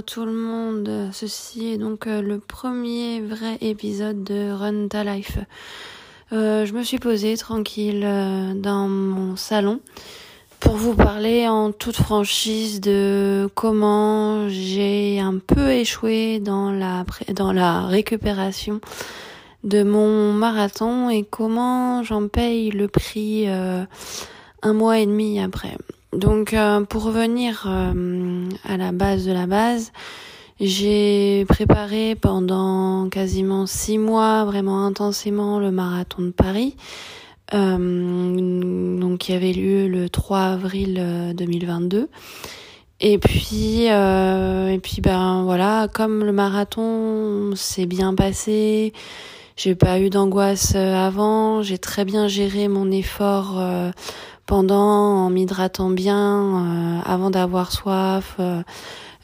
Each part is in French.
Tout le monde, ceci est donc euh, le premier vrai épisode de Run Ta Life. Euh, je me suis posée tranquille euh, dans mon salon pour vous parler en toute franchise de comment j'ai un peu échoué dans la, dans la récupération de mon marathon et comment j'en paye le prix un mois et demi après. Donc euh, pour revenir euh, à la base de la base, j'ai préparé pendant quasiment six mois vraiment intensément le marathon de Paris, euh, donc qui avait lieu le 3 avril 2022. Et puis et puis ben voilà, comme le marathon s'est bien passé, j'ai pas eu d'angoisse avant, j'ai très bien géré mon effort pendant en m'hydratant bien euh, avant d'avoir soif euh,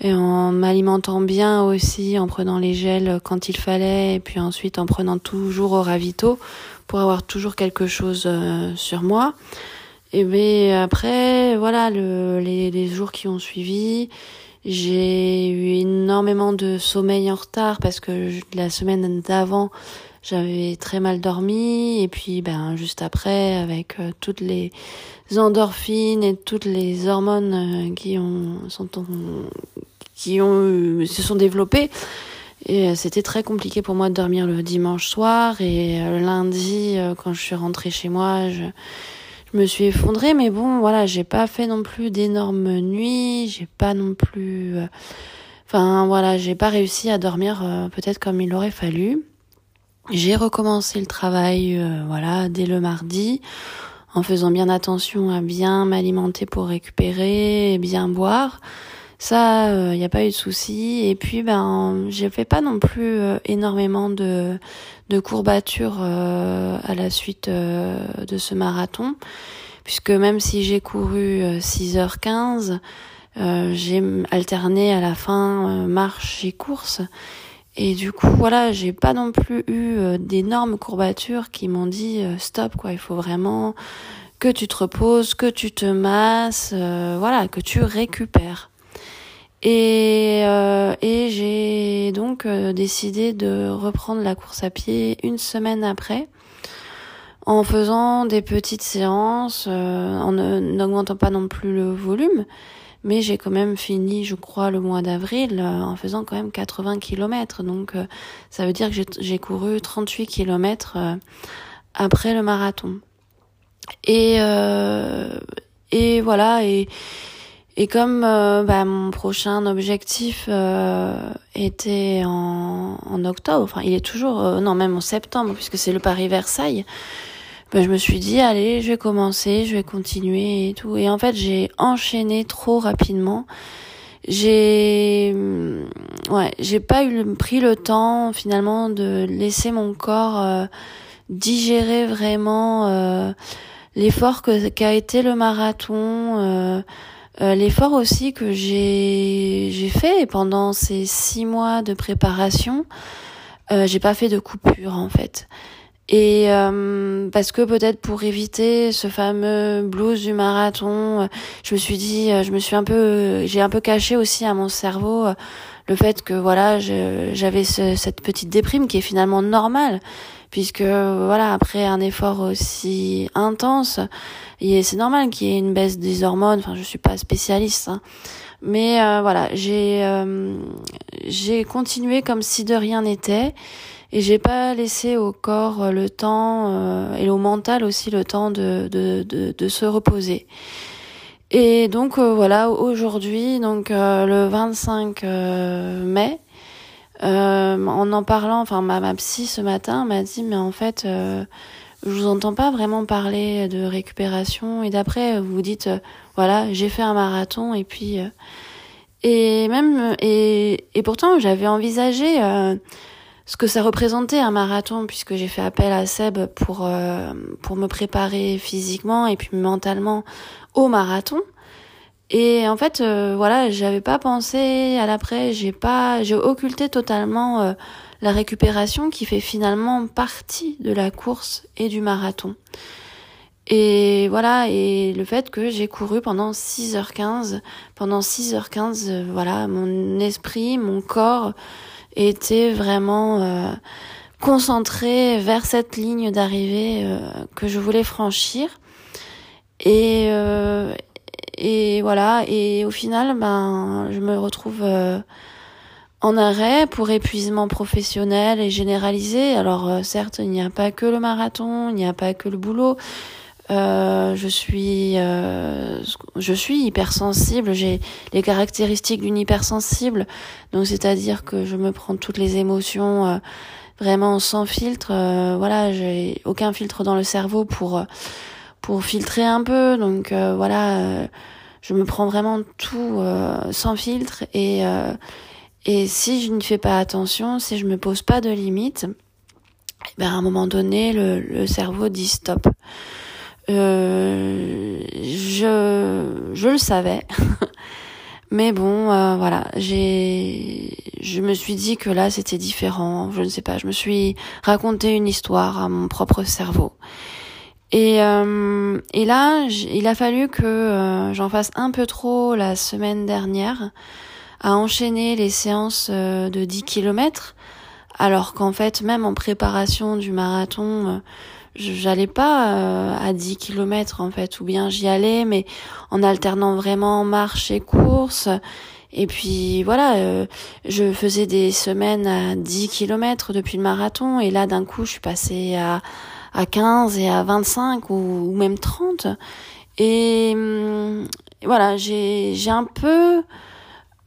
et en m'alimentant bien aussi, en prenant les gels quand il fallait et puis ensuite en prenant toujours au ravito pour avoir toujours quelque chose euh, sur moi. Et bien après, voilà, le, les, les jours qui ont suivi, j'ai eu énormément de sommeil en retard parce que la semaine d'avant, j'avais très mal dormi. Et puis ben juste après avec euh, toutes les endorphines et toutes les hormones euh, qui ont sont qui ont se sont développées. Et euh, c'était très compliqué pour moi de dormir le dimanche soir. Et le lundi quand je suis rentrée chez moi je je me suis effondrée mais bon voilà j'ai pas fait non plus d'énormes nuits j'ai pas non plus enfin voilà j'ai pas réussi à dormir peut-être comme il aurait fallu j'ai recommencé le travail, euh, voilà, dès le mardi, en faisant bien attention à bien m'alimenter pour récupérer et bien boire. Ça, il euh, n'y a pas eu de souci. Et puis, ben, j'ai fait pas non plus euh, énormément de, de courbatures à la suite de ce marathon, puisque même si j'ai couru 6h15, j'ai alterné à la fin marche et course. Et du coup, voilà, j'ai pas non plus eu euh, d'énormes courbatures qui m'ont dit euh, stop quoi, il faut vraiment que tu te reposes, que tu te masses, euh, voilà, que tu récupères. Et, et j'ai donc décidé de reprendre la course à pied une semaine après, en faisant des petites séances, en n'augmentant pas non plus le volume, mais j'ai quand même fini, je crois, le mois d'avril euh, en faisant quand même 80 km. Donc euh, ça veut dire que j'ai couru 38 km euh, après le marathon. Et et voilà et et comme bah, mon prochain objectif était en, octobre, enfin il est toujours non même en septembre puisque c'est le Paris Versailles ben, je me suis dit allez, je vais commencer, je vais continuer et tout. Et en fait, j'ai enchaîné trop rapidement. J'ai mm, ouais, j'ai pas eu pris le temps finalement de laisser mon corps euh, digérer vraiment euh, l'effort que qu'a été le marathon. Euh, l'effort aussi que j'ai fait pendant ces six mois de préparation, j'ai pas fait de coupure en fait. Et euh, parce que peut-être pour éviter ce fameux blues du marathon, euh, je me suis dit, euh, je me suis un peu, j'ai un peu caché aussi à mon cerveau le fait que voilà, j'avais ce, cette petite déprime qui est finalement normale, puisque voilà, après un effort aussi intense, c'est normal qu'il y ait une baisse des hormones. Enfin, je suis pas spécialiste, hein. mais voilà, j'ai j'ai continué comme si de rien n'était et j'ai pas laissé au corps euh, le temps euh, et au mental aussi le temps de, de, de, de se reposer. Et donc euh, voilà, aujourd'hui, donc le 25 mai, en en parlant, enfin ma, ma psy ce matin m'a dit mais en fait je vous entends pas vraiment parler de récupération et d'après vous dites voilà j'ai fait un marathon et puis et même et, et pourtant j'avais envisagé ce que ça représentait un marathon puisque j'ai fait appel à Seb pour euh, pour me préparer physiquement et puis mentalement au marathon et en fait euh, voilà j'avais pas pensé à l'après j'ai pas j'ai occulté totalement euh, la récupération qui fait finalement partie de la course et du marathon Et voilà, et le fait que j'ai couru pendant 6h15, pendant 6h15, euh, voilà, mon esprit, mon corps était vraiment euh, concentré vers cette ligne d'arrivée euh, que je voulais franchir. Et, et voilà, et au final, ben, je me retrouve en arrêt pour épuisement professionnel et généralisé. Alors certes, il n'y a pas que le marathon, il n'y a pas que le boulot, euh, je suis, euh, je suis hypersensible. J'ai les caractéristiques d'une hypersensible, donc c'est-à-dire que je me prends toutes les émotions euh, vraiment sans filtre. voilà, j'ai aucun filtre dans le cerveau pour pour filtrer un peu. Donc voilà, je me prends vraiment tout sans filtre et et si je ne fais pas attention, si je me pose pas de limites, eh ben à un moment donné, le, cerveau dit stop. Euh, je, je le savais. Mais bon, euh, voilà, j'ai, je me suis dit que là c'était différent. Je ne sais pas, je me suis raconté une histoire à mon propre cerveau. Et, euh, et là, il a fallu que j'en fasse un peu trop la semaine dernière à enchaîner les séances de 10 km, alors qu'en fait, même en préparation du marathon, j'allais pas euh, à 10 km en fait ou bien j'y allais mais en alternant vraiment marche et course et puis voilà euh, je faisais des semaines à 10 km depuis le marathon et là d'un coup je suis passée à à 15 et à 25 ou, même 30 et hum, voilà j'ai j'ai un peu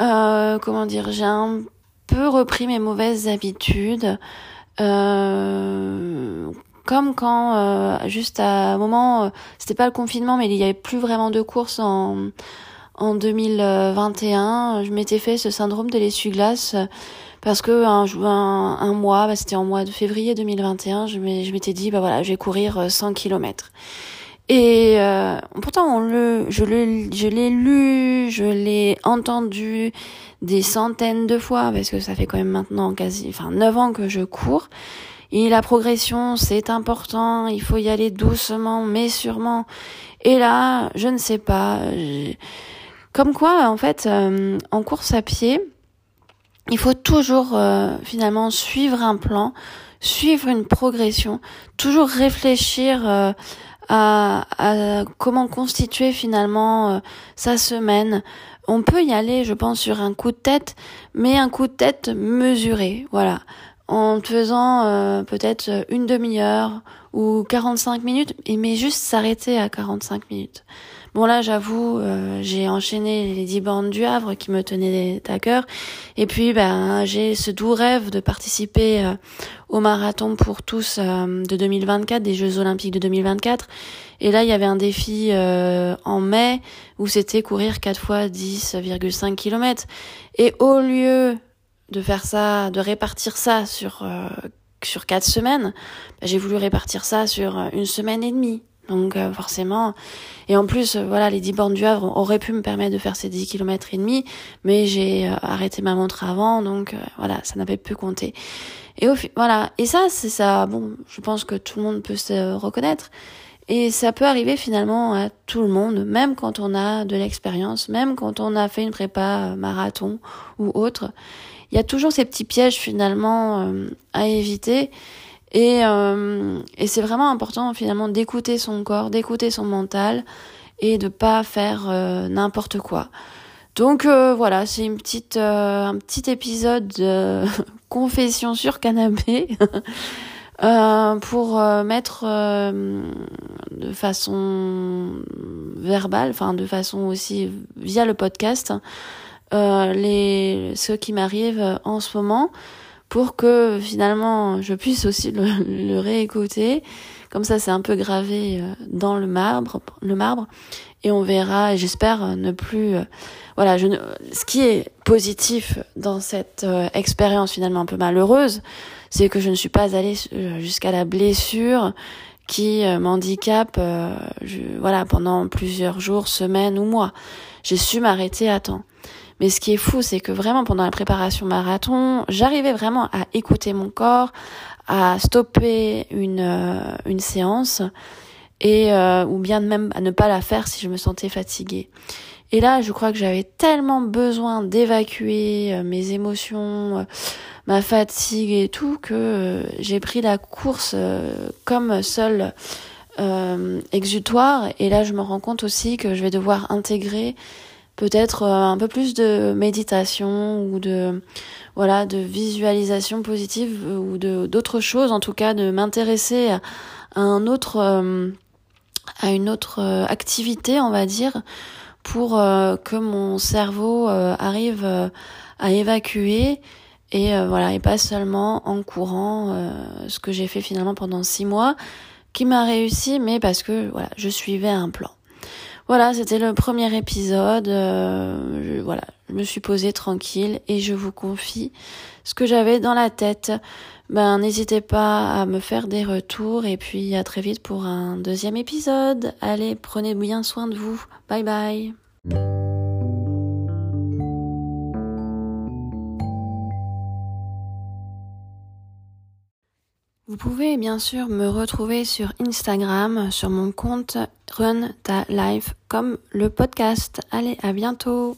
euh, comment dire j'ai un peu repris mes mauvaises habitudes euh, comme quand euh, juste à un moment, euh, c'était pas le confinement, mais il y avait plus vraiment de courses en en 2021. Je m'étais fait ce syndrome de l'essuie-glace parce que un, un, mois, bah, c'était en mois de février 2021, je m'étais dit bah voilà, je vais courir 100 euh, km. Et pourtant, on le, je le, je l'ai lu, je l'ai entendu des centaines de fois parce que ça fait quand même maintenant quasi, enfin 9 ans que je cours. Et la progression, c'est important, il faut y aller doucement, mais sûrement. Et là, je ne sais pas. Comme quoi, en fait, euh, en course à pied, il faut toujours euh, finalement suivre un plan, suivre une progression, toujours réfléchir euh, à, à, comment constituer finalement sa semaine. On peut y aller, je pense, sur un coup de tête, mais un coup de tête mesuré. Voilà en faisant euh, peut-être une demi-heure ou 45 minutes, mais juste s'arrêter à 45 minutes. Bon là, j'avoue, euh, j'ai enchaîné les 10 bandes du Havre qui me tenaient à cœur, et puis ben j'ai ce doux rêve de participer euh, au marathon pour tous de 2024, des Jeux Olympiques de 2024. Et là, il y avait un défi en mai où c'était courir 4 fois 10,5 km. Et au lieu de faire ça, de répartir ça sur euh, sur quatre semaines, bah, j'ai voulu répartir ça sur euh, une semaine et demie. Donc euh, forcément, et en plus, voilà, les 10 bornes du Havre auraient pu me permettre de faire ces 10 km et demi, mais j'ai arrêté ma montre avant, donc voilà, ça n'avait plus compté. Et voilà, et ça, c'est ça. Bon, je pense que tout le monde peut se reconnaître. Et ça peut arriver finalement à tout le monde, même quand on a de l'expérience, même quand on a fait une prépa marathon ou autre il y a toujours ces petits pièges finalement euh, à éviter. Et, euh, et c'est vraiment important finalement d'écouter son corps, d'écouter son mental et de pas faire euh, n'importe quoi. Donc voilà, c'est une petite un petit épisode de confession sur canapé pour mettre de façon verbale, enfin de façon aussi via le podcast, euh, les ce qui m'arrive en ce moment pour que finalement je puisse aussi le, réécouter. Comme ça c'est un peu gravé euh, dans le marbre le marbre. Et on verra et j'espère ne plus euh, voilà je ce qui est positif dans cette expérience finalement un peu malheureuse c'est que je ne suis pas allée jusqu'à la blessure qui m'handicape voilà pendant plusieurs jours semaines ou mois. J'ai su m'arrêter à temps mais ce qui est fou, c'est que vraiment pendant la préparation marathon, j'arrivais vraiment à écouter mon corps, à stopper une, euh, une séance et euh, ou bien même à ne pas la faire si je me sentais fatiguée. Et là, je crois que j'avais tellement besoin d'évacuer euh, mes émotions, euh, ma fatigue et tout que j'ai pris la course comme seul exutoire. Et là, je me rends compte aussi que je vais devoir intégrer peut-être un peu plus de méditation ou de voilà de visualisation positive ou de d'autres choses en tout cas de m'intéresser à, un autre à une autre euh, activité, on va dire, pour euh, que mon cerveau euh, arrive à évacuer et voilà et pas seulement en courant ce que j'ai fait finalement pendant six mois qui m'a réussi mais parce que voilà je suivais un plan voilà c'était le premier épisode voilà je me suis posée tranquille et je vous confie ce que j'avais dans la tête ben n'hésitez pas à me faire des retours et puis à très vite pour un deuxième épisode. Allez, prenez bien soin de vous. Bye bye. Vous pouvez bien sûr me retrouver sur Instagram, sur mon compte Run Ta Life, comme le podcast. Allez, à bientôt!